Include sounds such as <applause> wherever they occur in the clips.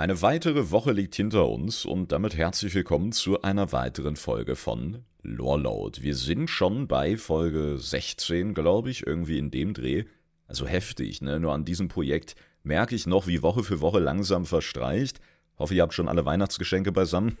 Eine weitere Woche liegt hinter uns und damit herzlich willkommen zu einer weiteren Folge von Loreload. Wir sind schon bei Folge 16, glaube ich, irgendwie in dem Dreh. Also heftig, ne? Nur an diesem Projekt merke ich noch, wie Woche für Woche langsam verstreicht. Hoffe, ihr habt schon alle Weihnachtsgeschenke beisammen.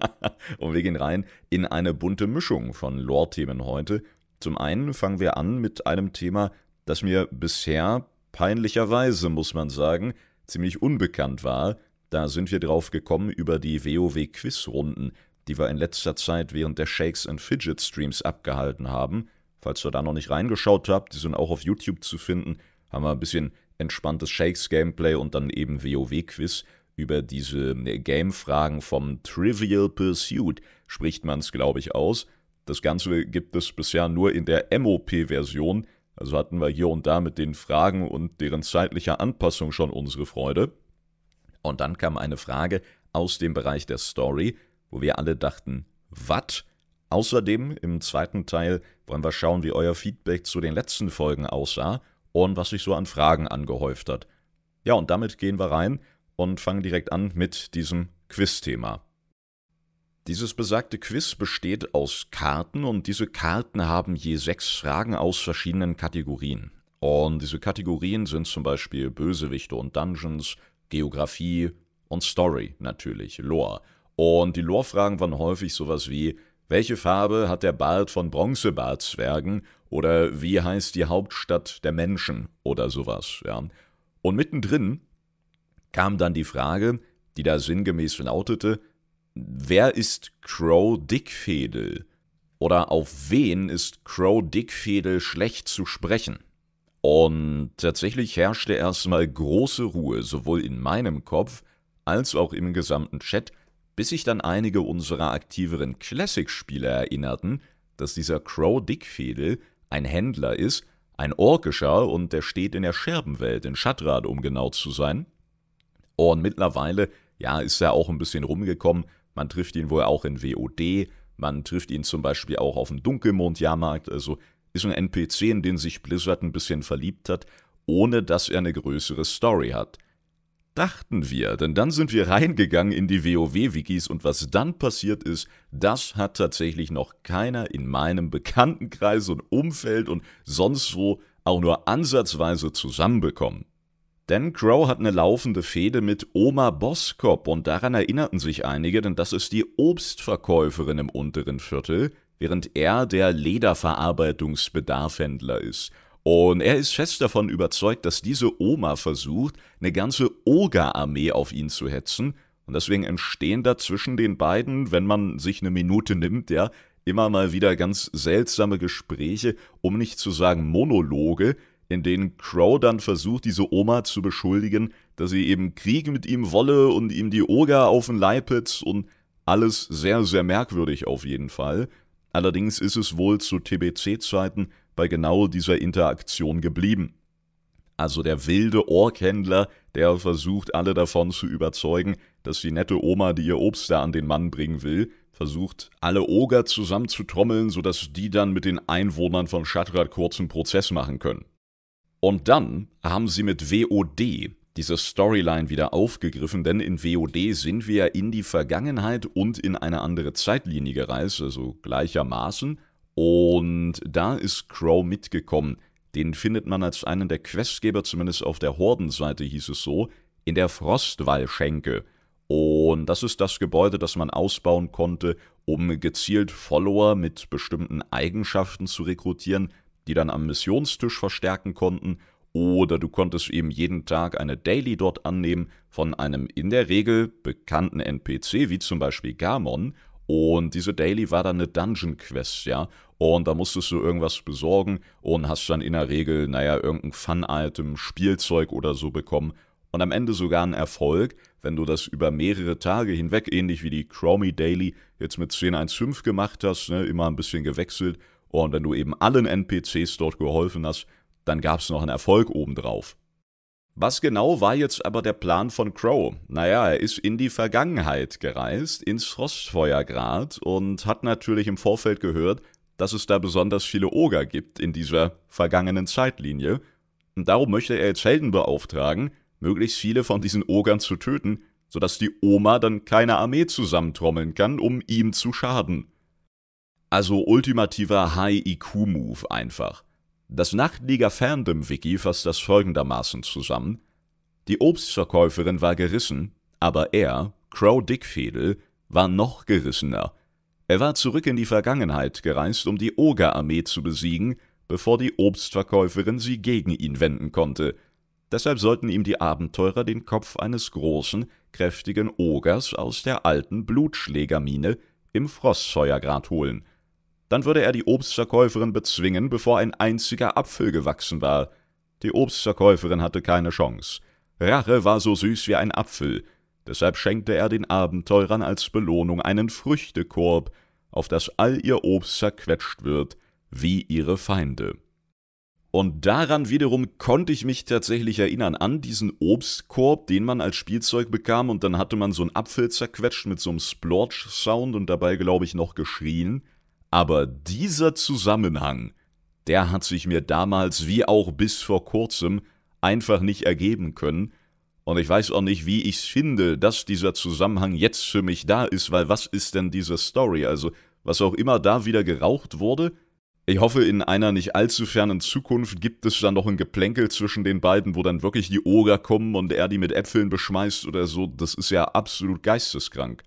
<laughs> und wir gehen rein in eine bunte Mischung von Lore-Themen heute. Zum einen fangen wir an mit einem Thema, das mir bisher peinlicherweise, muss man sagen, ziemlich unbekannt war. Da sind wir drauf gekommen über die WoW-Quizrunden, die wir in letzter Zeit während der Shakes and Fidget Streams abgehalten haben. Falls ihr da noch nicht reingeschaut habt, die sind auch auf YouTube zu finden, haben wir ein bisschen entspanntes Shakes-Gameplay und dann eben WoW-Quiz über diese äh, Game-Fragen vom Trivial Pursuit, spricht man es, glaube ich, aus. Das Ganze gibt es bisher nur in der MOP-Version, also hatten wir hier und da mit den Fragen und deren zeitlicher Anpassung schon unsere Freude. Und dann kam eine Frage aus dem Bereich der Story, wo wir alle dachten, was? Außerdem im zweiten Teil wollen wir schauen, wie euer Feedback zu den letzten Folgen aussah und was sich so an Fragen angehäuft hat. Ja, und damit gehen wir rein und fangen direkt an mit diesem Quiz-Thema. Dieses besagte Quiz besteht aus Karten und diese Karten haben je sechs Fragen aus verschiedenen Kategorien. Und diese Kategorien sind zum Beispiel Bösewichte und Dungeons, Geografie und Story natürlich, Lore. Und die Lore-Fragen waren häufig sowas wie, welche Farbe hat der Bart von Bronzebartzwergen oder wie heißt die Hauptstadt der Menschen oder sowas, ja. Und mittendrin kam dann die Frage, die da sinngemäß lautete, wer ist Crow Dickfädel? Oder auf wen ist Crow Dickfädel schlecht zu sprechen? Und tatsächlich herrschte erstmal große Ruhe, sowohl in meinem Kopf als auch im gesamten Chat, bis sich dann einige unserer aktiveren Classic-Spieler erinnerten, dass dieser Crow Dickfädel ein Händler ist, ein orkischer und der steht in der Scherbenwelt, in Schatrad, um genau zu sein. Und mittlerweile, ja, ist er auch ein bisschen rumgekommen. Man trifft ihn wohl auch in WOD, man trifft ihn zum Beispiel auch auf dem Dunkelmond-Jahrmarkt, also ist ein NPC, in den sich Blizzard ein bisschen verliebt hat, ohne dass er eine größere Story hat. Dachten wir, denn dann sind wir reingegangen in die WoW-Wikis und was dann passiert ist, das hat tatsächlich noch keiner in meinem Bekanntenkreis und Umfeld und sonst wo auch nur ansatzweise zusammenbekommen. Denn Crow hat eine laufende Fehde mit Oma Boskop und daran erinnerten sich einige, denn das ist die Obstverkäuferin im unteren Viertel, während er der Lederverarbeitungsbedarfhändler ist. Und er ist fest davon überzeugt, dass diese Oma versucht, eine ganze Oger-Armee auf ihn zu hetzen. Und deswegen entstehen da zwischen den beiden, wenn man sich eine Minute nimmt, ja, immer mal wieder ganz seltsame Gespräche, um nicht zu sagen Monologe, in denen Crow dann versucht, diese Oma zu beschuldigen, dass sie eben Krieg mit ihm wolle und ihm die Oger auf den Leib hitzt und alles sehr, sehr merkwürdig auf jeden Fall. Allerdings ist es wohl zu TBC-Zeiten bei genau dieser Interaktion geblieben. Also der wilde Orkhändler, der versucht, alle davon zu überzeugen, dass die nette Oma, die ihr Obst da an den Mann bringen will, versucht, alle Oger zusammenzutrommeln, sodass die dann mit den Einwohnern von Shatrat kurzen Prozess machen können. Und dann haben sie mit WOD diese Storyline wieder aufgegriffen, denn in WOD sind wir ja in die Vergangenheit und in eine andere Zeitlinie gereist, also gleichermaßen. Und da ist Crow mitgekommen. Den findet man als einen der Questgeber, zumindest auf der Hordenseite hieß es so, in der Frostwallschenke. Und das ist das Gebäude, das man ausbauen konnte, um gezielt Follower mit bestimmten Eigenschaften zu rekrutieren, die dann am Missionstisch verstärken konnten oder du konntest eben jeden Tag eine Daily dort annehmen von einem in der Regel bekannten NPC, wie zum Beispiel Gamon. Und diese Daily war dann eine Dungeon Quest, ja. Und da musstest du irgendwas besorgen und hast dann in der Regel, naja, irgendein Fun-Item, Spielzeug oder so bekommen. Und am Ende sogar einen Erfolg, wenn du das über mehrere Tage hinweg, ähnlich wie die Chromie Daily, jetzt mit 10.1.5 gemacht hast, ne, immer ein bisschen gewechselt. Und wenn du eben allen NPCs dort geholfen hast, dann gab es noch einen Erfolg obendrauf. Was genau war jetzt aber der Plan von Crow? Naja, er ist in die Vergangenheit gereist, ins Frostfeuergrad und hat natürlich im Vorfeld gehört, dass es da besonders viele Oger gibt in dieser vergangenen Zeitlinie. Und darum möchte er jetzt Helden beauftragen, möglichst viele von diesen Ogern zu töten, sodass die Oma dann keine Armee zusammentrommeln kann, um ihm zu schaden. Also ultimativer High-IQ-Move einfach. Das Nachtliga-Fandom-Wiki fasst das folgendermaßen zusammen. Die Obstverkäuferin war gerissen, aber er, Crow Dickfädel, war noch gerissener. Er war zurück in die Vergangenheit gereist, um die Oger-Armee zu besiegen, bevor die Obstverkäuferin sie gegen ihn wenden konnte. Deshalb sollten ihm die Abenteurer den Kopf eines großen, kräftigen Ogers aus der alten Blutschlägermine im Frostfeuergrad holen. Dann würde er die Obstverkäuferin bezwingen, bevor ein einziger Apfel gewachsen war. Die Obstverkäuferin hatte keine Chance. Rache war so süß wie ein Apfel, deshalb schenkte er den Abenteurern als Belohnung einen Früchtekorb, auf das all ihr Obst zerquetscht wird, wie ihre Feinde. Und daran wiederum konnte ich mich tatsächlich erinnern, an diesen Obstkorb, den man als Spielzeug bekam, und dann hatte man so einen Apfel zerquetscht mit so einem Splorch-Sound und dabei, glaube ich, noch geschrien. Aber dieser Zusammenhang, der hat sich mir damals wie auch bis vor kurzem einfach nicht ergeben können. Und ich weiß auch nicht, wie ich es finde, dass dieser Zusammenhang jetzt für mich da ist, weil was ist denn diese Story? Also, was auch immer da wieder geraucht wurde, ich hoffe, in einer nicht allzu fernen Zukunft gibt es dann noch ein Geplänkel zwischen den beiden, wo dann wirklich die Oger kommen und er die mit Äpfeln beschmeißt oder so. Das ist ja absolut geisteskrank.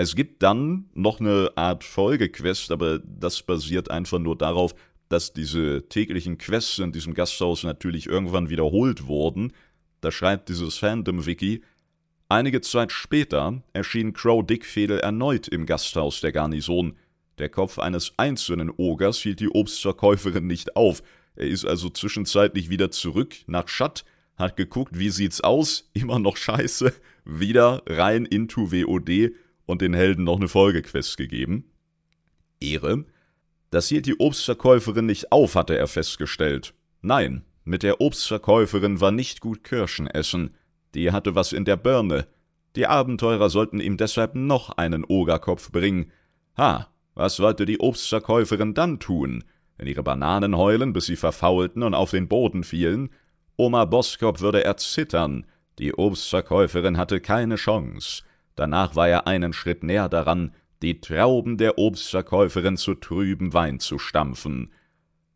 Es gibt dann noch eine Art Folgequest, aber das basiert einfach nur darauf, dass diese täglichen Quests in diesem Gasthaus natürlich irgendwann wiederholt wurden. Da schreibt dieses Fandom-Wiki, Einige Zeit später erschien Crow Dickfädel erneut im Gasthaus der Garnison, der Kopf eines einzelnen Ogers hielt die Obstverkäuferin nicht auf. Er ist also zwischenzeitlich wieder zurück nach Schatt, hat geguckt, wie sieht's aus, immer noch scheiße, wieder rein into WOD und den Helden noch eine Folgequest gegeben. Ehre. Das hielt die Obstverkäuferin nicht auf, hatte er festgestellt. Nein, mit der Obstverkäuferin war nicht gut Kirschen essen. Die hatte was in der Birne. Die Abenteurer sollten ihm deshalb noch einen Ogerkopf bringen. Ha, was sollte die Obstverkäuferin dann tun? Wenn ihre Bananen heulen, bis sie verfaulten und auf den Boden fielen? Oma Boskop würde erzittern. Die Obstverkäuferin hatte keine Chance. Danach war er einen Schritt näher daran, die Trauben der Obstverkäuferin zu trüben Wein zu stampfen.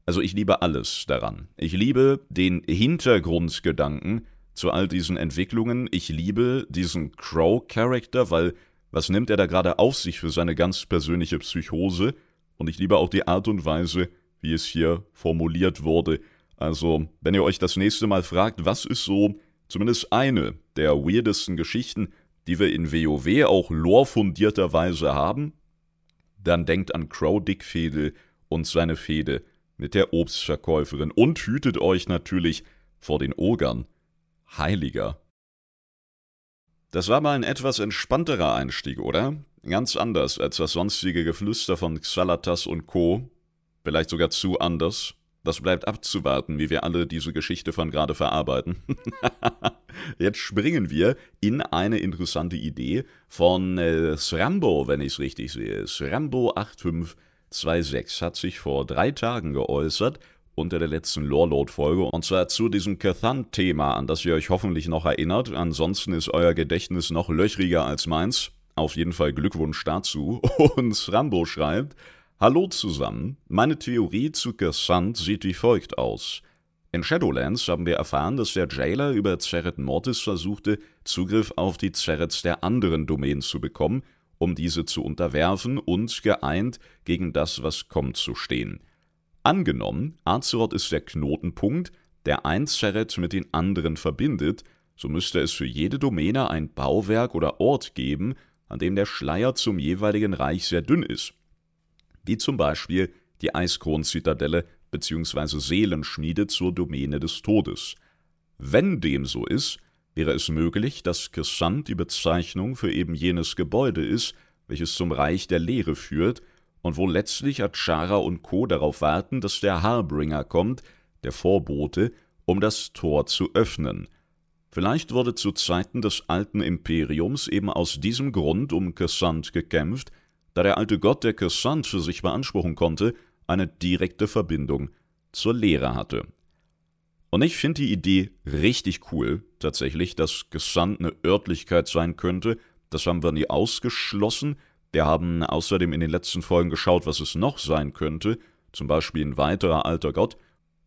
Also ich liebe alles daran. Ich liebe den Hintergrundgedanken zu all diesen Entwicklungen. Ich liebe diesen Crow-Charakter, weil was nimmt er da gerade auf sich für seine ganz persönliche Psychose? Und ich liebe auch die Art und Weise, wie es hier formuliert wurde. Also, wenn ihr euch das nächste Mal fragt, was ist so zumindest eine der weirdesten Geschichten, die wir in WoW auch lorefundierterweise haben, dann denkt an Crow Dickfädel und seine Fehde mit der Obstverkäuferin und hütet euch natürlich vor den Ogern. Heiliger. Das war mal ein etwas entspannterer Einstieg, oder? Ganz anders als das sonstige Geflüster von Xalatas und Co. Vielleicht sogar zu anders. Das bleibt abzuwarten, wie wir alle diese Geschichte von gerade verarbeiten. <laughs> Jetzt springen wir in eine interessante Idee von äh, Srambo, wenn ich es richtig sehe. Srambo8526 hat sich vor drei Tagen geäußert unter der letzten Loreload-Folge, und zwar zu diesem Cathan-Thema, an das ihr euch hoffentlich noch erinnert. Ansonsten ist euer Gedächtnis noch löchriger als meins. Auf jeden Fall Glückwunsch dazu. <laughs> Und Rambo schreibt, Hallo zusammen, meine Theorie zu Cassant sieht wie folgt aus. In Shadowlands haben wir erfahren, dass der Jailer über Zeret Mortis versuchte, Zugriff auf die Zerets der anderen Domänen zu bekommen, um diese zu unterwerfen und geeint gegen das, was kommt, zu stehen. Angenommen, Azeroth ist der Knotenpunkt, der ein Zerret mit den anderen verbindet, so müsste es für jede Domäne ein Bauwerk oder Ort geben, an dem der Schleier zum jeweiligen Reich sehr dünn ist. Wie zum Beispiel die Eiskron-Zitadelle bzw. Seelenschmiede zur Domäne des Todes. Wenn dem so ist, wäre es möglich, dass Kessant die Bezeichnung für eben jenes Gebäude ist, welches zum Reich der Leere führt und wo letztlich Achara und Co. darauf warten, dass der Harbringer kommt, der Vorbote, um das Tor zu öffnen. Vielleicht wurde zu Zeiten des alten Imperiums eben aus diesem Grund um Cassant gekämpft, da der alte Gott, der Cassant für sich beanspruchen konnte, eine direkte Verbindung zur Lehre hatte. Und ich finde die Idee richtig cool, tatsächlich, dass Gesand eine Örtlichkeit sein könnte. Das haben wir nie ausgeschlossen. Wir haben außerdem in den letzten Folgen geschaut, was es noch sein könnte. Zum Beispiel ein weiterer alter Gott.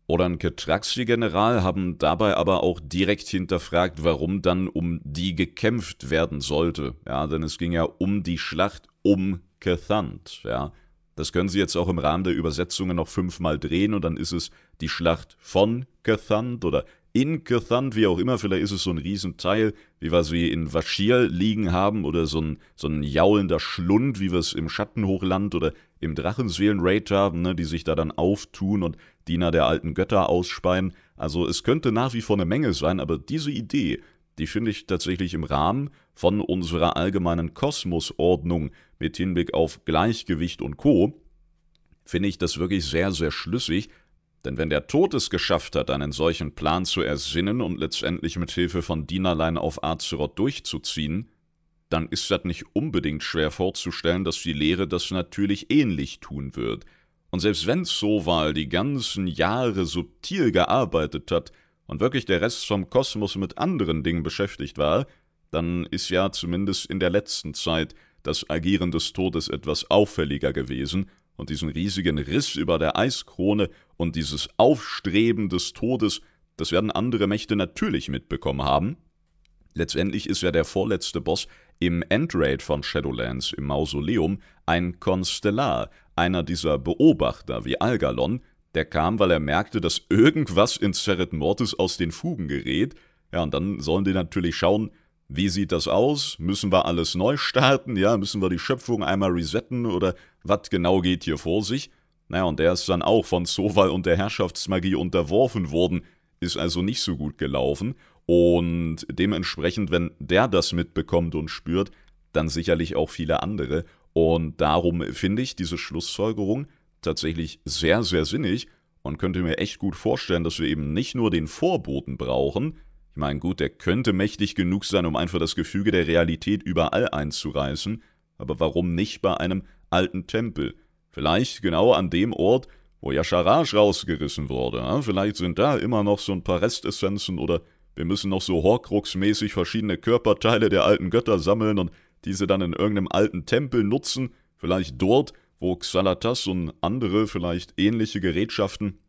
Oder ein Ketraxi-General haben dabei aber auch direkt hinterfragt, warum dann um die gekämpft werden sollte. Ja, denn es ging ja um die Schlacht um Kethant. Ja, das können Sie jetzt auch im Rahmen der Übersetzungen noch fünfmal drehen und dann ist es die Schlacht von Cathant oder in Cathant, wie auch immer, vielleicht ist es so ein Riesenteil, wie wir sie in Vashir liegen haben oder so ein, so ein jaulender Schlund, wie wir es im Schattenhochland oder im Drachenseelen-Raid haben, ne, die sich da dann auftun und Diener der alten Götter ausspeien. Also es könnte nach wie vor eine Menge sein, aber diese Idee, die finde ich tatsächlich im Rahmen von unserer allgemeinen Kosmosordnung mit Hinblick auf Gleichgewicht und Co., finde ich das wirklich sehr, sehr schlüssig, denn wenn der Tod es geschafft hat, einen solchen Plan zu ersinnen und letztendlich mit Hilfe von Dienerlein auf Azeroth durchzuziehen, dann ist das nicht unbedingt schwer vorzustellen, dass die Lehre das natürlich ähnlich tun wird. Und selbst wenn Soval die ganzen Jahre subtil gearbeitet hat und wirklich der Rest vom Kosmos mit anderen Dingen beschäftigt war, dann ist ja zumindest in der letzten Zeit das Agieren des Todes etwas auffälliger gewesen, und diesen riesigen Riss über der Eiskrone und dieses Aufstreben des Todes, das werden andere Mächte natürlich mitbekommen haben. Letztendlich ist ja der vorletzte Boss im Endraid von Shadowlands im Mausoleum ein Konstellar, einer dieser Beobachter wie Algalon, der kam, weil er merkte, dass irgendwas in Zeret Mortis aus den Fugen gerät. Ja, und dann sollen die natürlich schauen, wie sieht das aus? Müssen wir alles neu starten? Ja, müssen wir die Schöpfung einmal resetten oder was genau geht hier vor sich? Naja, und der ist dann auch von Soval und der Herrschaftsmagie unterworfen worden, ist also nicht so gut gelaufen. Und dementsprechend, wenn der das mitbekommt und spürt, dann sicherlich auch viele andere. Und darum finde ich diese Schlussfolgerung tatsächlich sehr, sehr sinnig und könnte mir echt gut vorstellen, dass wir eben nicht nur den Vorboten brauchen, ich meine, gut, der könnte mächtig genug sein, um einfach das Gefüge der Realität überall einzureißen, aber warum nicht bei einem alten Tempel? Vielleicht genau an dem Ort, wo Yasharaj rausgerissen wurde. Ja? Vielleicht sind da immer noch so ein paar Restessenzen oder wir müssen noch so Horcrux-mäßig verschiedene Körperteile der alten Götter sammeln und diese dann in irgendeinem alten Tempel nutzen. Vielleicht dort, wo Xalatas und andere vielleicht ähnliche Gerätschaften,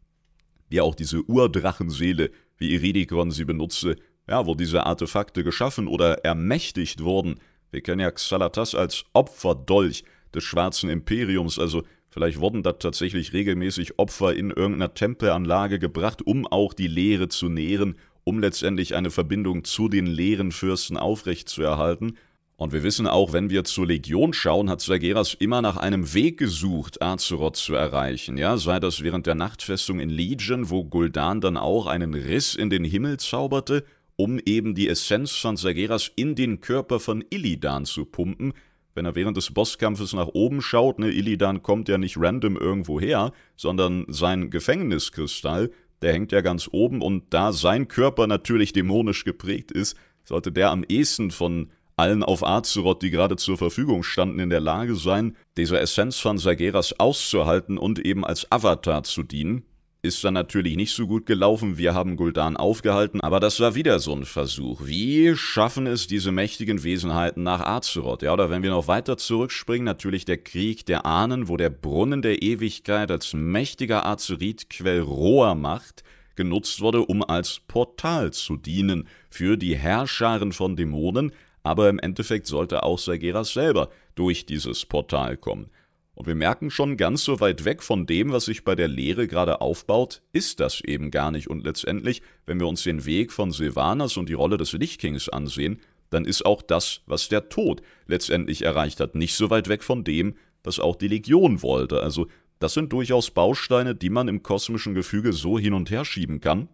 wie auch diese Urdrachenseele wie Iridikon sie benutze, ja, wo diese Artefakte geschaffen oder ermächtigt wurden. Wir kennen ja Xalatas als Opferdolch des Schwarzen Imperiums, also vielleicht wurden da tatsächlich regelmäßig Opfer in irgendeiner Tempelanlage gebracht, um auch die Lehre zu nähren, um letztendlich eine Verbindung zu den leeren Fürsten aufrechtzuerhalten. Und wir wissen auch, wenn wir zur Legion schauen, hat Sageras immer nach einem Weg gesucht, Azeroth zu erreichen. Ja, sei das während der Nachtfestung in Legion, wo Gul'dan dann auch einen Riss in den Himmel zauberte, um eben die Essenz von Sageras in den Körper von Illidan zu pumpen. Wenn er während des Bosskampfes nach oben schaut, ne, Illidan kommt ja nicht random irgendwo her, sondern sein Gefängniskristall, der hängt ja ganz oben und da sein Körper natürlich dämonisch geprägt ist, sollte der am ehesten von allen auf Azeroth, die gerade zur Verfügung standen, in der Lage sein, diese Essenz von Sageras auszuhalten und eben als Avatar zu dienen. Ist dann natürlich nicht so gut gelaufen, wir haben Gul'dan aufgehalten, aber das war wieder so ein Versuch. Wie schaffen es diese mächtigen Wesenheiten nach Azeroth? Ja, oder wenn wir noch weiter zurückspringen, natürlich der Krieg der Ahnen, wo der Brunnen der Ewigkeit als mächtiger Azeritquell roher Macht genutzt wurde, um als Portal zu dienen für die Herrscharen von Dämonen, aber im Endeffekt sollte auch Sageras selber durch dieses Portal kommen. Und wir merken schon, ganz so weit weg von dem, was sich bei der Lehre gerade aufbaut, ist das eben gar nicht. Und letztendlich, wenn wir uns den Weg von Sylvanas und die Rolle des Lichtkings ansehen, dann ist auch das, was der Tod letztendlich erreicht hat, nicht so weit weg von dem, was auch die Legion wollte. Also das sind durchaus Bausteine, die man im kosmischen Gefüge so hin und her schieben kann,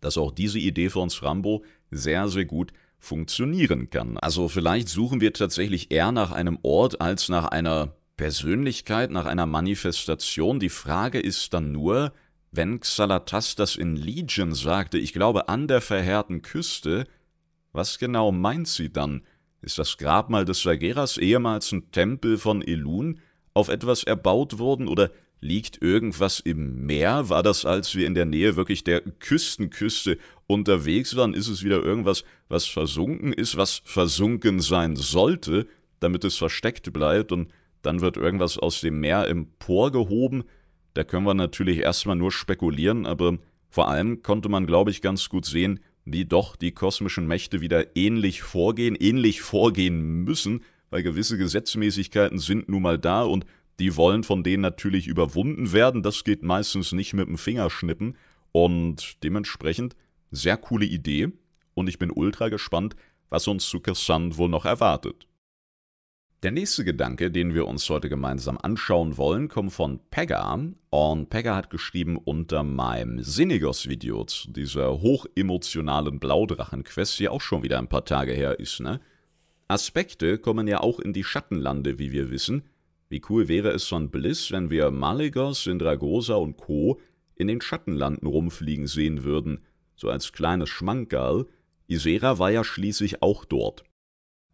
dass auch diese Idee von Srambo sehr, sehr gut funktionieren kann. Also vielleicht suchen wir tatsächlich eher nach einem Ort als nach einer Persönlichkeit, nach einer Manifestation. Die Frage ist dann nur, wenn Xalatas das in Legion sagte, ich glaube an der verheerten Küste, was genau meint sie dann? Ist das Grabmal des Sageras ehemals ein Tempel von Elun auf etwas erbaut worden oder Liegt irgendwas im Meer? War das, als wir in der Nähe wirklich der Küstenküste unterwegs waren? Ist es wieder irgendwas, was versunken ist, was versunken sein sollte, damit es versteckt bleibt und dann wird irgendwas aus dem Meer emporgehoben? Da können wir natürlich erstmal nur spekulieren, aber vor allem konnte man, glaube ich, ganz gut sehen, wie doch die kosmischen Mächte wieder ähnlich vorgehen, ähnlich vorgehen müssen, weil gewisse Gesetzmäßigkeiten sind nun mal da und die wollen von denen natürlich überwunden werden. Das geht meistens nicht mit dem Fingerschnippen. Und dementsprechend sehr coole Idee. Und ich bin ultra gespannt, was uns zu Kassan wohl noch erwartet. Der nächste Gedanke, den wir uns heute gemeinsam anschauen wollen, kommt von Pegga. Und Pegga hat geschrieben unter meinem Sinigos-Video zu dieser hochemotionalen Blaudrachen-Quest, die auch schon wieder ein paar Tage her ist, ne? Aspekte kommen ja auch in die Schattenlande, wie wir wissen, wie cool wäre es von Bliss, wenn wir Maligos, Sindragosa und Co. in den Schattenlanden rumfliegen sehen würden, so als kleines Schmankerl. Isera war ja schließlich auch dort.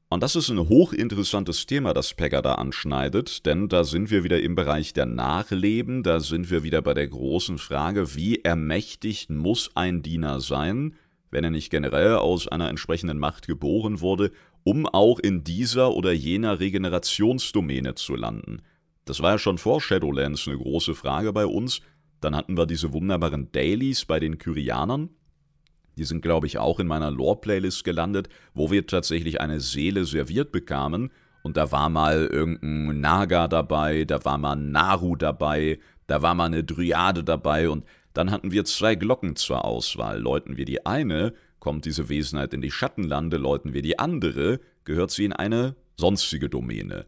Und das ist ein hochinteressantes Thema, das Pegger da anschneidet, denn da sind wir wieder im Bereich der Nachleben, da sind wir wieder bei der großen Frage, wie ermächtigt muss ein Diener sein, wenn er nicht generell aus einer entsprechenden Macht geboren wurde um auch in dieser oder jener Regenerationsdomäne zu landen. Das war ja schon vor Shadowlands eine große Frage bei uns. Dann hatten wir diese wunderbaren Dailies bei den Kyrianern. Die sind, glaube ich, auch in meiner Lore-Playlist gelandet, wo wir tatsächlich eine Seele serviert bekamen. Und da war mal irgendein Naga dabei, da war mal Naru dabei, da war mal eine Dryade dabei und dann hatten wir zwei Glocken zur Auswahl. Läuten wir die eine, Kommt diese Wesenheit in die Schattenlande, läuten wir die andere, gehört sie in eine sonstige Domäne.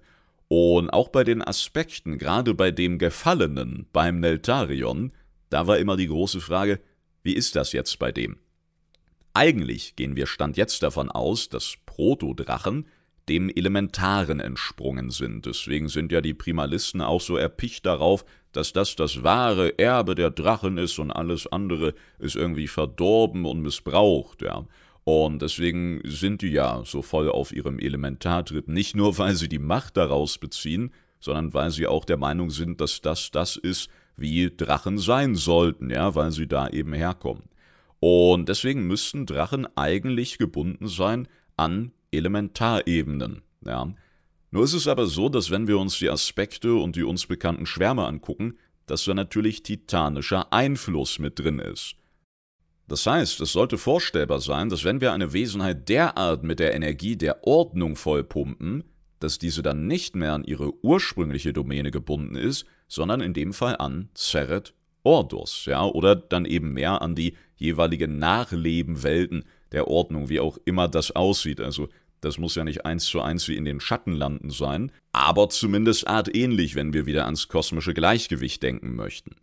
Und auch bei den Aspekten, gerade bei dem Gefallenen, beim Neltarion, da war immer die große Frage, wie ist das jetzt bei dem? Eigentlich gehen wir Stand jetzt davon aus, dass Protodrachen dem Elementaren entsprungen sind. Deswegen sind ja die Primalisten auch so erpicht darauf, dass das das wahre Erbe der Drachen ist und alles andere ist irgendwie verdorben und missbraucht, ja. Und deswegen sind die ja so voll auf ihrem Elementartritt, nicht nur weil sie die Macht daraus beziehen, sondern weil sie auch der Meinung sind, dass das das ist, wie Drachen sein sollten, ja, weil sie da eben herkommen. Und deswegen müssten Drachen eigentlich gebunden sein an Elementarebenen. Ja. Nur ist es aber so, dass wenn wir uns die Aspekte und die uns bekannten Schwärme angucken, dass da natürlich titanischer Einfluss mit drin ist. Das heißt, es sollte vorstellbar sein, dass wenn wir eine Wesenheit derart mit der Energie der Ordnung vollpumpen, dass diese dann nicht mehr an ihre ursprüngliche Domäne gebunden ist, sondern in dem Fall an Zeret Ordus, ja, oder dann eben mehr an die jeweiligen Nachlebenwelten der Ordnung, wie auch immer das aussieht. Also das muss ja nicht eins zu eins wie in den Schattenlanden sein, aber zumindest artähnlich, wenn wir wieder ans kosmische Gleichgewicht denken möchten.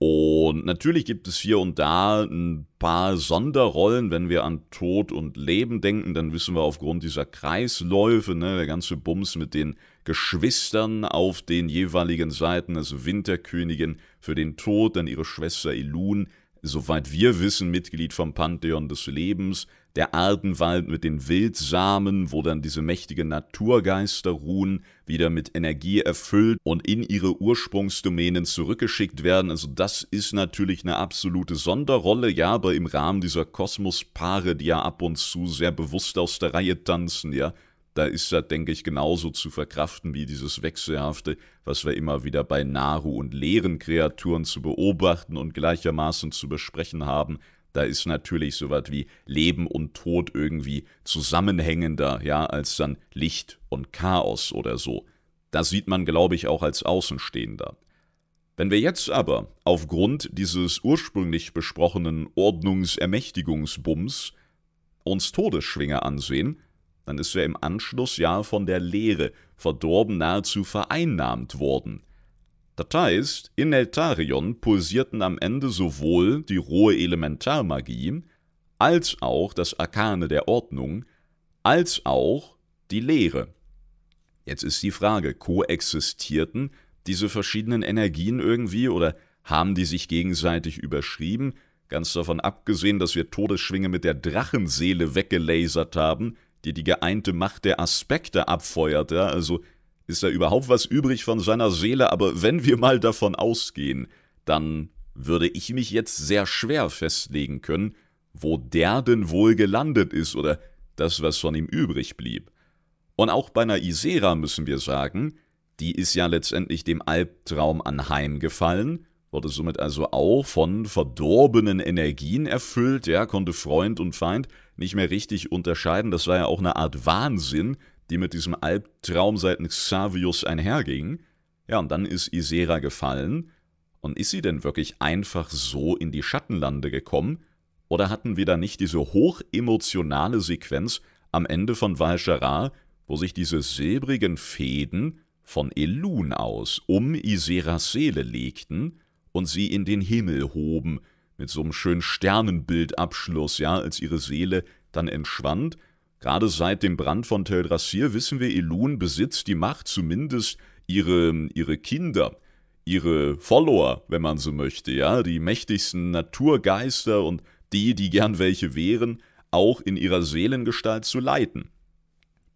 Und natürlich gibt es hier und da ein paar Sonderrollen, wenn wir an Tod und Leben denken, dann wissen wir aufgrund dieser Kreisläufe, ne, der ganze Bums mit den Geschwistern auf den jeweiligen Seiten, also Winterkönigin für den Tod, dann ihre Schwester Ilun, soweit wir wissen, Mitglied vom Pantheon des Lebens, der Ardenwald mit den Wildsamen, wo dann diese mächtigen Naturgeister ruhen, wieder mit Energie erfüllt und in ihre Ursprungsdomänen zurückgeschickt werden. Also das ist natürlich eine absolute Sonderrolle, ja, aber im Rahmen dieser Kosmospaare, die ja ab und zu sehr bewusst aus der Reihe tanzen, ja, da ist das, denke ich, genauso zu verkraften wie dieses Wechselhafte, was wir immer wieder bei Naru und leeren Kreaturen zu beobachten und gleichermaßen zu besprechen haben. Da ist natürlich so was wie Leben und Tod irgendwie zusammenhängender, ja, als dann Licht und Chaos oder so. Das sieht man, glaube ich, auch als Außenstehender. Wenn wir jetzt aber aufgrund dieses ursprünglich besprochenen Ordnungsermächtigungsbums uns Todesschwinge ansehen, dann ist er im Anschluss ja von der Lehre verdorben nahezu vereinnahmt worden. Das heißt, in Eltarion pulsierten am Ende sowohl die rohe Elementarmagie, als auch das Arkane der Ordnung, als auch die Lehre. Jetzt ist die Frage, koexistierten diese verschiedenen Energien irgendwie oder haben die sich gegenseitig überschrieben? Ganz davon abgesehen, dass wir Todesschwinge mit der Drachenseele weggelasert haben, die die geeinte Macht der Aspekte abfeuert, ja, also ist da überhaupt was übrig von seiner Seele? Aber wenn wir mal davon ausgehen, dann würde ich mich jetzt sehr schwer festlegen können, wo der denn wohl gelandet ist oder das, was von ihm übrig blieb. Und auch bei einer Isera müssen wir sagen, die ist ja letztendlich dem Albtraum anheimgefallen, wurde somit also auch von verdorbenen Energien erfüllt, ja, konnte Freund und Feind nicht mehr richtig unterscheiden. Das war ja auch eine Art Wahnsinn, die mit diesem Albtraum seitens Xavius einherging. Ja, und dann ist Isera gefallen. Und ist sie denn wirklich einfach so in die Schattenlande gekommen? Oder hatten wir da nicht diese hochemotionale Sequenz am Ende von Valchara, wo sich diese silbrigen Fäden von Elun aus um Iseras Seele legten und sie in den Himmel hoben, mit so einem schönen Sternenbildabschluss, ja, als ihre Seele dann entschwand. Gerade seit dem Brand von Teldrassil wissen wir, Elun besitzt die Macht, zumindest ihre, ihre Kinder, ihre Follower, wenn man so möchte, ja, die mächtigsten Naturgeister und die, die gern welche wären, auch in ihrer Seelengestalt zu leiten.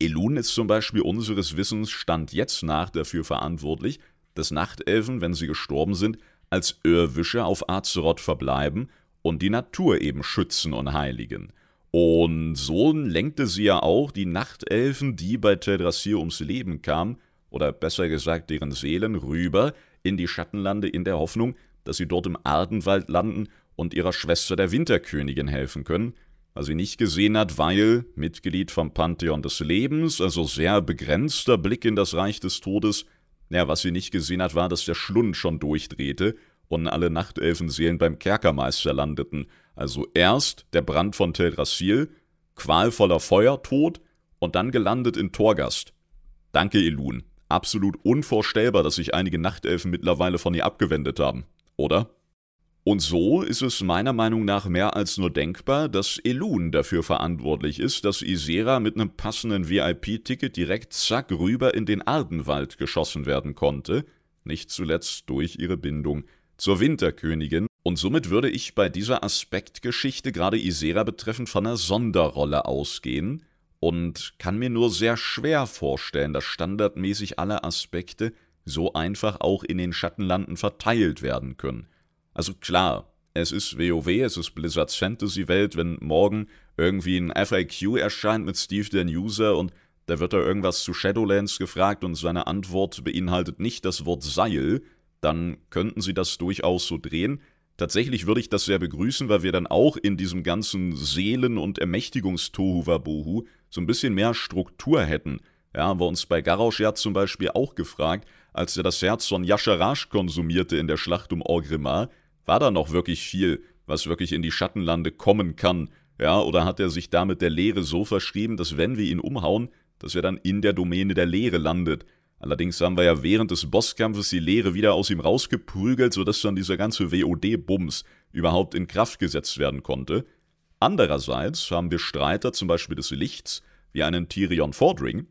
Elun ist zum Beispiel unseres Wissens Stand jetzt nach dafür verantwortlich, dass Nachtelfen, wenn sie gestorben sind, als Irrwische auf Azeroth verbleiben und die Natur eben schützen und heiligen. Und so lenkte sie ja auch die Nachtelfen, die bei Teldrassil ums Leben kamen, oder besser gesagt deren Seelen, rüber in die Schattenlande in der Hoffnung, dass sie dort im Ardenwald landen und ihrer Schwester der Winterkönigin helfen können, was sie nicht gesehen hat, weil Mitglied vom Pantheon des Lebens, also sehr begrenzter Blick in das Reich des Todes, ja, was sie nicht gesehen hat, war, dass der Schlund schon durchdrehte und alle Nachtelfenseelen beim Kerkermeister landeten. Also erst der Brand von Teldrassil, qualvoller Feuertod und dann gelandet in Torgast. Danke, Elun. Absolut unvorstellbar, dass sich einige Nachtelfen mittlerweile von ihr abgewendet haben, oder? Und so ist es meiner Meinung nach mehr als nur denkbar, dass Elun dafür verantwortlich ist, dass Isera mit einem passenden VIP-Ticket direkt zack rüber in den Ardenwald geschossen werden konnte, nicht zuletzt durch ihre Bindung zur Winterkönigin, und somit würde ich bei dieser Aspektgeschichte gerade Isera betreffend von einer Sonderrolle ausgehen und kann mir nur sehr schwer vorstellen, dass standardmäßig alle Aspekte so einfach auch in den Schattenlanden verteilt werden können. Also klar, es ist WoW, es ist Blizzards Fantasy-Welt, wenn morgen irgendwie ein FAQ erscheint mit Steve den User und da wird er irgendwas zu Shadowlands gefragt und seine Antwort beinhaltet nicht das Wort Seil, dann könnten sie das durchaus so drehen. Tatsächlich würde ich das sehr begrüßen, weil wir dann auch in diesem ganzen Seelen- und Ermächtigungstohuwabohu so ein bisschen mehr Struktur hätten. Ja, haben wir uns bei Garausch ja zum Beispiel auch gefragt, als er das Herz von Yasharash konsumierte in der Schlacht um Orgrimmar, war da noch wirklich viel, was wirklich in die Schattenlande kommen kann? Ja, oder hat er sich damit der Leere so verschrieben, dass wenn wir ihn umhauen, dass er dann in der Domäne der Leere landet? Allerdings haben wir ja während des Bosskampfes die Leere wieder aus ihm rausgeprügelt, sodass dann dieser ganze WOD-Bums überhaupt in Kraft gesetzt werden konnte. Andererseits haben wir Streiter zum Beispiel des Lichts, wie einen Tyrion Fordring,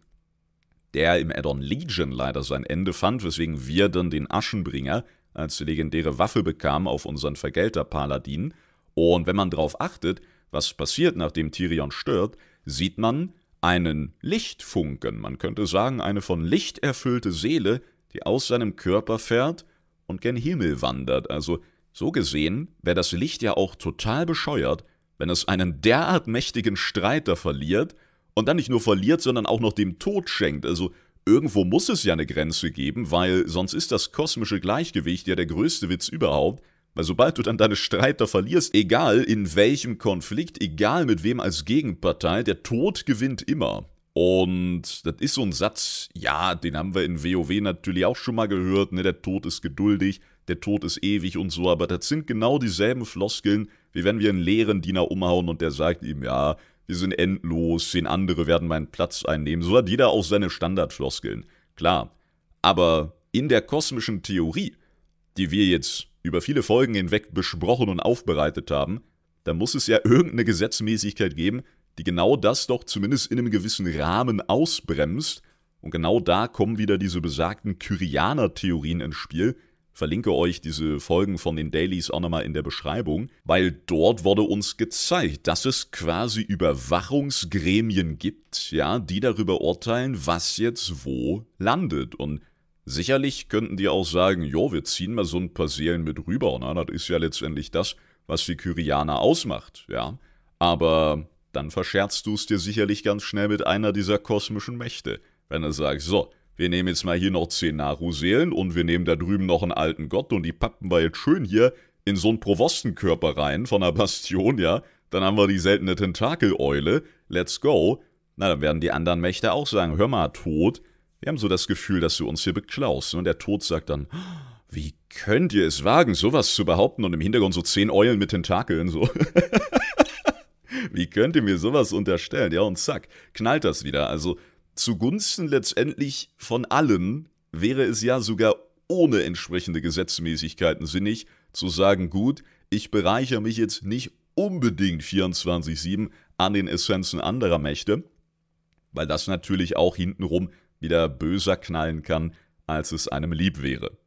der im Addon Legion leider sein Ende fand, weswegen wir dann den Aschenbringer als legendäre Waffe bekam auf unseren Vergelter-Paladin. Und wenn man darauf achtet, was passiert, nachdem Tyrion stirbt, sieht man einen Lichtfunken, man könnte sagen eine von Licht erfüllte Seele, die aus seinem Körper fährt und gen Himmel wandert. Also so gesehen wäre das Licht ja auch total bescheuert, wenn es einen derart mächtigen Streiter verliert und dann nicht nur verliert, sondern auch noch dem Tod schenkt. Also irgendwo muss es ja eine Grenze geben, weil sonst ist das kosmische Gleichgewicht ja der größte Witz überhaupt. Weil sobald du dann deine Streiter verlierst, egal in welchem Konflikt, egal mit wem als Gegenpartei, der Tod gewinnt immer. Und das ist so ein Satz, ja, den haben wir in WoW natürlich auch schon mal gehört, ne, der Tod ist geduldig, der Tod ist ewig und so, aber das sind genau dieselben Floskeln, wie wenn wir einen leeren Diener umhauen und der sagt ihm, ja, wir sind endlos, zehn andere werden meinen Platz einnehmen. So hat jeder auch seine Standardfloskeln. Klar. Aber in der kosmischen Theorie, die wir jetzt über viele Folgen hinweg besprochen und aufbereitet haben, da muss es ja <laughs> irgendeine Gesetzmäßigkeit geben, die genau das doch zumindest in einem gewissen Rahmen ausbremst. Und genau da kommen wieder diese besagten Kyrianer-Theorien ins Spiel, verlinke euch diese Folgen von den Dailies auch nochmal in der Beschreibung, weil dort wurde uns gezeigt, dass es quasi Überwachungsgremien gibt, ja, die darüber urteilen, was jetzt wo landet. Und sicherlich könnten die auch sagen, jo, wir ziehen mal so ein paar Seelen mit rüber, na, das ist ja letztendlich das, was die Kyrianer ausmacht, ja. Aber dann verscherzt du es dir sicherlich ganz schnell mit einer dieser kosmischen Mächte, wenn du sagst, so, wir nehmen jetzt mal hier noch zehn Naru-Seelen und wir nehmen da drüben noch einen alten Gott und die pappen wir jetzt schön hier in so einen Provostenkörper rein von der Bastion, ja. Dann haben wir die seltene Tentakel-Eule, let's go. Na, dann werden die anderen Mächte auch sagen, hör mal, Tod, wir haben so das Gefühl, dass du uns hier beklaust. Und der Tod sagt dann, wie könnt ihr es wagen, sowas zu behaupten und im Hintergrund so zehn Eulen mit Tentakeln, so. <laughs> wie könnt ihr mir sowas unterstellen? Ja, und zack, knallt das wieder. Also, zugunsten letztendlich von allen wäre es ja sogar ohne entsprechende Gesetzmäßigkeiten sinnig, zu sagen, gut, ich bereichere mich jetzt nicht unbedingt 24-7 an den Essenzen anderer Mächte, weil das natürlich auch hintenrum wieder böser knallen kann, als es einem lieb wäre.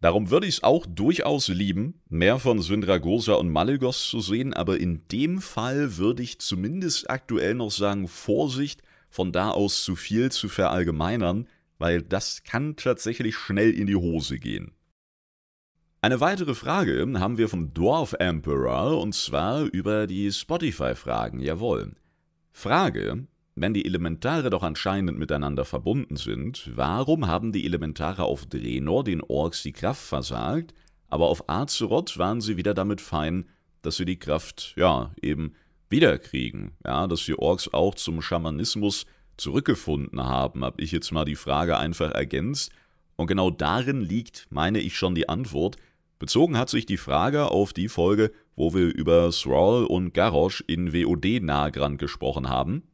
Darum würde ich es auch durchaus lieben, mehr von Syndragosa und Malygos zu sehen, aber in dem Fall würde ich zumindest aktuell noch sagen, Vorsicht, von da aus zu viel zu verallgemeinern, weil das kann tatsächlich schnell in die Hose gehen. Eine weitere Frage haben wir vom Dwarf Emperor und zwar über die Spotify-Fragen. Jawohl. Frage: Wenn die Elementare doch anscheinend miteinander verbunden sind, warum haben die Elementare auf Drenor den Orks die Kraft versagt, aber auf Azeroth waren sie wieder damit fein, dass sie die Kraft, ja, eben wiederkriegen. Ja, dass die Orks auch zum Schamanismus zurückgefunden haben, habe ich jetzt mal die Frage einfach ergänzt. Und genau darin liegt, meine ich schon, die Antwort. Bezogen hat sich die Frage auf die Folge, wo wir über Thrall und Garrosh in WOD Nagrand gesprochen haben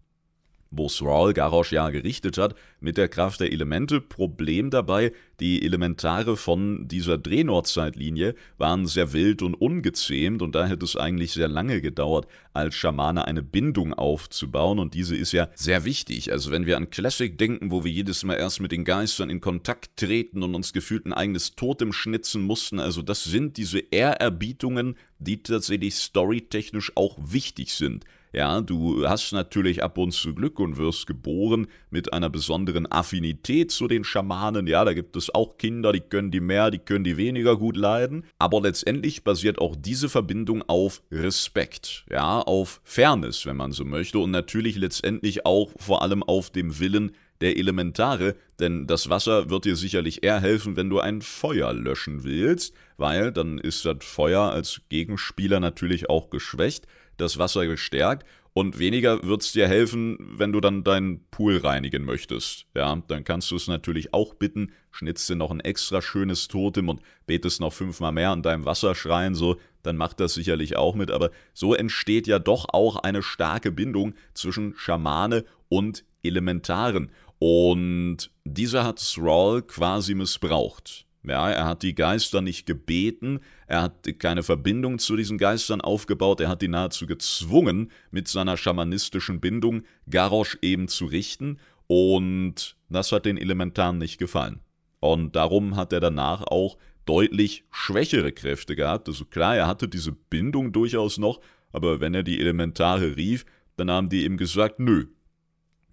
wo Thrall Garrosh ja gerichtet hat, mit der Kraft der Elemente. Problem dabei, die Elementare von dieser Drehnortzeitlinie waren sehr wild und ungezähmt und da hätte es eigentlich sehr lange gedauert, als Schamane eine Bindung aufzubauen und diese ist ja sehr wichtig. Also wenn wir an Classic denken, wo wir jedes Mal erst mit den Geistern in Kontakt treten und uns gefühlt ein eigenes Totem schnitzen mussten, also das sind diese Ehrerbietungen, die tatsächlich storytechnisch auch wichtig sind. Ja, du hast natürlich ab und zu Glück und wirst geboren mit einer besonderen Affinität zu den Schamanen. Ja, da gibt es auch Kinder, die können die mehr, die können die weniger gut leiden. Aber letztendlich basiert auch diese Verbindung auf Respekt, ja, auf Fairness, wenn man so möchte. Und natürlich letztendlich auch vor allem auf dem Willen, der Elementare, denn das Wasser wird dir sicherlich eher helfen, wenn du ein Feuer löschen willst, weil dann ist das Feuer als Gegenspieler natürlich auch geschwächt das Wasser gestärkt und weniger wird es dir helfen, wenn du dann deinen Pool reinigen möchtest. Ja, dann kannst du es natürlich auch bitten, schnitzt dir noch ein extra schönes Totem und betest noch fünfmal mehr an deinem Wasserschrein, so, dann macht das sicherlich auch mit, aber so entsteht ja doch auch eine starke Bindung zwischen Schamane und Elementaren. Und dieser hat Thrall quasi missbraucht. Ja, er hat die Geister nicht gebeten, er hat keine Verbindung zu diesen Geistern aufgebaut, er hat die nahezu gezwungen, mit seiner schamanistischen Bindung Garrosh eben zu richten, und das hat den Elementaren nicht gefallen. Und darum hat er danach auch deutlich schwächere Kräfte gehabt. Also klar, er hatte diese Bindung durchaus noch, aber wenn er die Elementare rief, dann haben die ihm gesagt, nö,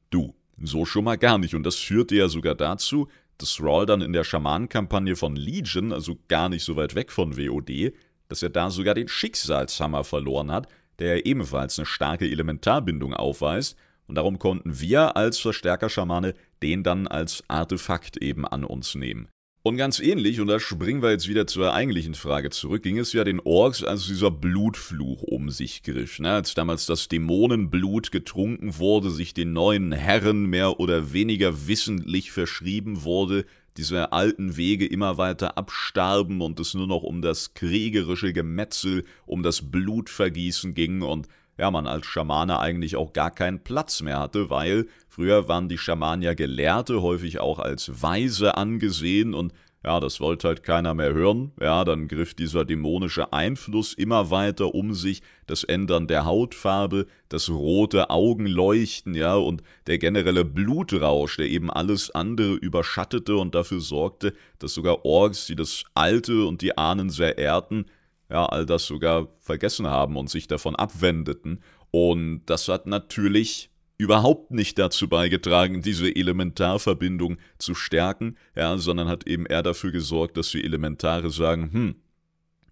du, so schon mal gar nicht. Und das führte ja sogar dazu, dass Thrall dann in der Schamanenkampagne von Legion, also gar nicht so weit weg von WOD, dass er da sogar den Schicksalshammer verloren hat, der ebenfalls eine starke Elementarbindung aufweist, und darum konnten wir als Verstärker-Schamane den dann als Artefakt eben an uns nehmen. Und ganz ähnlich, und da springen wir jetzt wieder zur eigentlichen Frage zurück, ging es ja den Orks, als dieser Blutfluch um sich griff. Ne? Als damals das Dämonenblut getrunken wurde, sich den neuen Herren mehr oder weniger wissentlich verschrieben wurde, diese alten Wege immer weiter abstarben und es nur noch um das kriegerische Gemetzel, um das Blutvergießen ging und ja, man als Schamane eigentlich auch gar keinen Platz mehr hatte, weil früher waren die Schamanen ja Gelehrte, häufig auch als Weise angesehen und Ja, das wollte halt keiner mehr hören. Ja, dann griff dieser dämonische Einfluss immer weiter um sich, das Ändern der Hautfarbe, das rote Augenleuchten, ja, und der generelle Blutrausch, der eben alles andere überschattete und dafür sorgte, dass sogar Orks, die das Alte und die Ahnen sehr ehrten, ja, all das sogar vergessen haben und sich davon abwendeten. Und das hat natürlich überhaupt nicht dazu beigetragen, diese Elementarverbindung zu stärken, ja, sondern hat eben eher dafür gesorgt, dass die Elementare sagen, hm,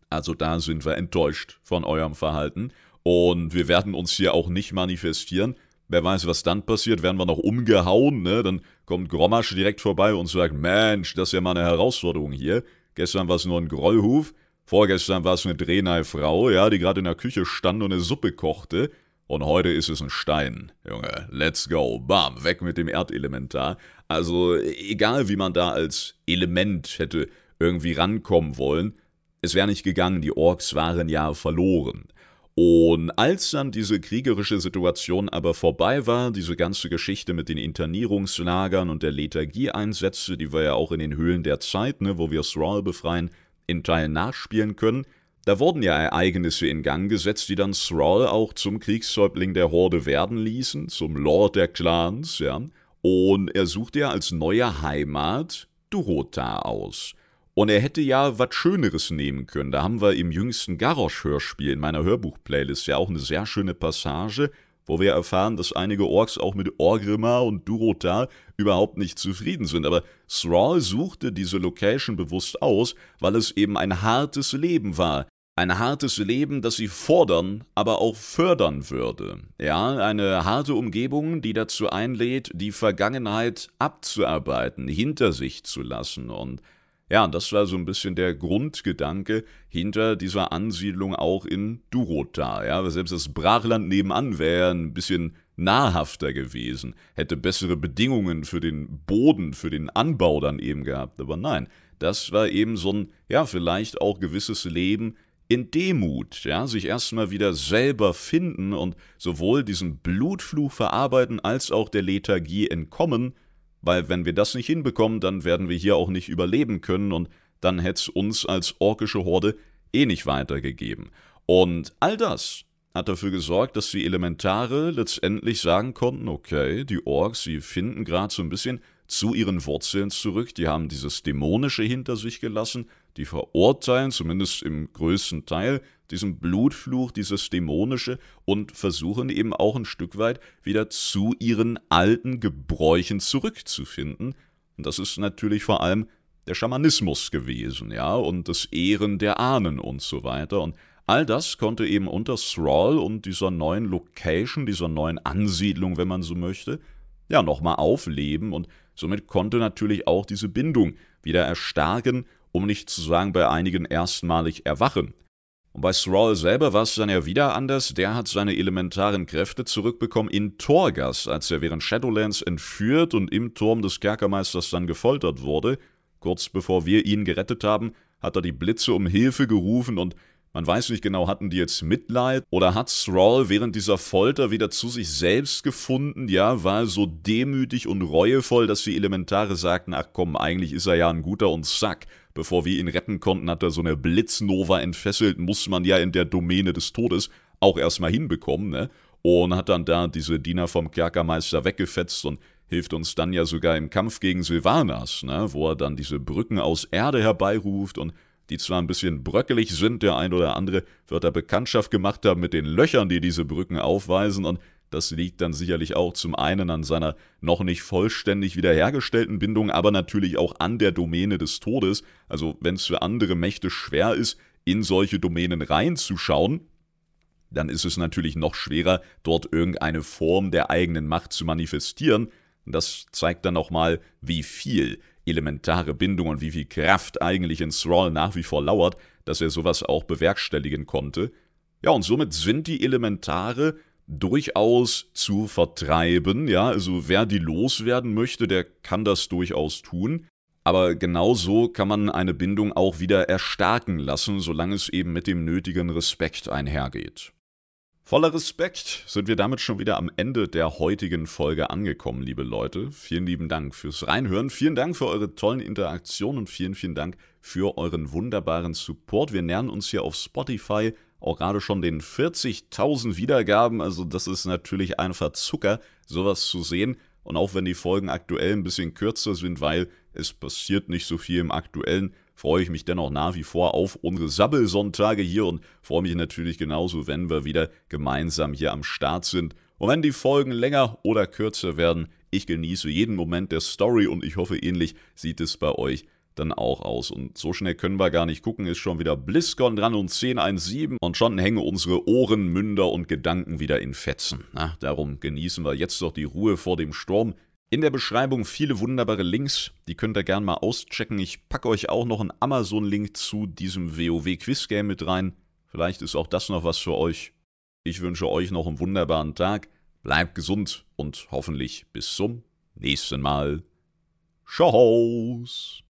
also da sind wir enttäuscht von eurem Verhalten und wir werden uns hier auch nicht manifestieren. Wer weiß, was dann passiert, werden wir noch umgehauen, ne? Dann kommt Grommasch direkt vorbei und sagt, Mensch, das ist ja mal eine Herausforderung hier. Gestern war es nur ein Grollhuf, vorgestern war es eine Drehnei-Frau, ja, die gerade in der Küche stand und eine Suppe kochte. Und heute ist es ein Stein. Junge, let's go. Bam, weg mit dem Erdelementar. Also, egal wie man da als Element hätte irgendwie rankommen wollen, es wäre nicht gegangen, die Orks waren ja verloren. Und als dann diese kriegerische Situation aber vorbei war, diese ganze Geschichte mit den Internierungslagern und der Lethargieeinsätze, die wir ja auch in den Höhlen der Zeit, ne, wo wir Thrall befreien, in Teilen nachspielen können, da wurden ja Ereignisse in Gang gesetzt, die dann Thrall auch zum Kriegshäuptling der Horde werden ließen, zum Lord der Clans, ja. Und er suchte ja als neue Heimat Durota aus. Und er hätte ja was Schöneres nehmen können. Da haben wir im jüngsten Garrosh-Hörspiel in meiner Hörbuch-Playlist ja auch eine sehr schöne Passage, wo wir erfahren, dass einige Orks auch mit Orgrimmar und Durota überhaupt nicht zufrieden sind. Aber Thrall suchte diese Location bewusst aus, weil es eben ein hartes Leben war. Ein hartes Leben, das sie fordern, aber auch fördern würde. Ja, eine harte Umgebung, die dazu einlädt, die Vergangenheit abzuarbeiten, hinter sich zu lassen und ja, das war so ein bisschen der Grundgedanke hinter dieser Ansiedlung auch in Durota. Ja, selbst das Brachland nebenan wäre ein bisschen nahrhafter gewesen, hätte bessere Bedingungen für den Boden, für den Anbau dann eben gehabt. Aber nein, das war eben so ein, ja, vielleicht auch gewisses Leben in Demut, ja, sich erstmal wieder selber finden und sowohl diesen Blutfluch verarbeiten als auch der Lethargie entkommen weil wenn wir das nicht hinbekommen, dann werden wir hier auch nicht überleben können und dann hätte es uns als orkische Horde eh nicht weitergegeben. Und all das hat dafür gesorgt, dass die Elementare letztendlich sagen konnten, okay, die Orks, sie finden gerade so ein bisschen zu ihren Wurzeln zurück, die haben dieses Dämonische hinter sich gelassen, die verurteilen, zumindest im größten Teil, diesen Blutfluch, dieses Dämonische und versuchen eben auch ein Stück weit wieder zu ihren alten Gebräuchen zurückzufinden. Und das ist natürlich vor allem der Schamanismus gewesen, ja, und das Ehren der Ahnen und so weiter. Und all das konnte eben unter Thrall und dieser neuen Location, dieser neuen Ansiedlung, wenn man so möchte, ja, nochmal aufleben und somit konnte natürlich auch diese Bindung wieder erstarken, um nicht zu sagen bei einigen erstmalig erwachen. Und bei Thrall selber war es dann ja wieder anders. Der hat seine elementaren Kräfte zurückbekommen in Torgas, als er während Shadowlands entführt und im Turm des Kerkermeisters dann gefoltert wurde. Kurz bevor wir ihn gerettet haben, hat er die Blitze um Hilfe gerufen und man weiß nicht genau, hatten die jetzt Mitleid oder hat Thrall während dieser Folter wieder zu sich selbst gefunden? Ja, war so demütig und reuevoll, dass die Elementare sagten, ach komm, eigentlich ist er ja ein guter und Sack. Bevor wir ihn retten konnten, hat er so eine Blitznova entfesselt, muss man ja in der Domäne des Todes auch erstmal hinbekommen, ne? Und hat dann da diese Diener vom Kerkermeister weggefetzt und hilft uns dann ja sogar im Kampf gegen Sylvanas, ne? Wo er dann diese Brücken aus Erde herbeiruft und die zwar ein bisschen bröckelig sind, der ein oder andere wird da Bekanntschaft gemacht haben mit den Löchern, die diese Brücken aufweisen und das liegt dann sicherlich auch zum einen an seiner noch nicht vollständig wiederhergestellten Bindung, aber natürlich auch an der Domäne des Todes. Also wenn es für andere Mächte schwer ist, in solche Domänen reinzuschauen, dann ist es natürlich noch schwerer, dort irgendeine Form der eigenen Macht zu manifestieren. Das zeigt dann nochmal, wie viel elementare Bindung und wie viel Kraft eigentlich in Thrall nach wie vor lauert, dass er sowas auch bewerkstelligen konnte. Ja, und somit sind die Elementare durchaus zu vertreiben, ja, also wer die loswerden möchte, der kann das durchaus tun. Aber genauso kann man eine Bindung auch wieder erstarken lassen, solange es eben mit dem nötigen Respekt einhergeht. Voller Respekt sind wir damit schon wieder am Ende der heutigen Folge angekommen, liebe Leute. Vielen lieben Dank fürs Reinhören, vielen Dank für eure tollen Interaktionen und vielen, vielen Dank für euren wunderbaren Support. Wir nähern uns hier auf Spotify auch gerade schon den 40.000 Wiedergaben, also das ist natürlich einfach Zucker, sowas zu sehen. Und auch wenn die Folgen aktuell ein bisschen kürzer sind, weil es passiert nicht so viel im aktuellen, freue ich mich dennoch nach wie vor auf unsere Sabbelsonntage hier und freue mich natürlich genauso, wenn wir wieder gemeinsam hier am Start sind. Und wenn die Folgen länger oder kürzer werden, ich genieße jeden Moment der Story und ich hoffe ähnlich sieht es bei euch dann auch aus. Und so schnell können wir gar nicht gucken, ist schon wieder BlizzCon dran und 1017 und schon hängen unsere Ohren, Münder und Gedanken wieder in Fetzen. Na, darum genießen wir jetzt doch die Ruhe vor dem Sturm. In der Beschreibung viele wunderbare Links, die könnt ihr gerne mal auschecken. Ich packe euch auch noch einen Amazon-Link zu diesem WoW-Quiz-Game mit rein. Vielleicht ist auch das noch was für euch. Ich wünsche euch noch einen wunderbaren Tag, bleibt gesund und hoffentlich bis zum nächsten Mal. Tschüss.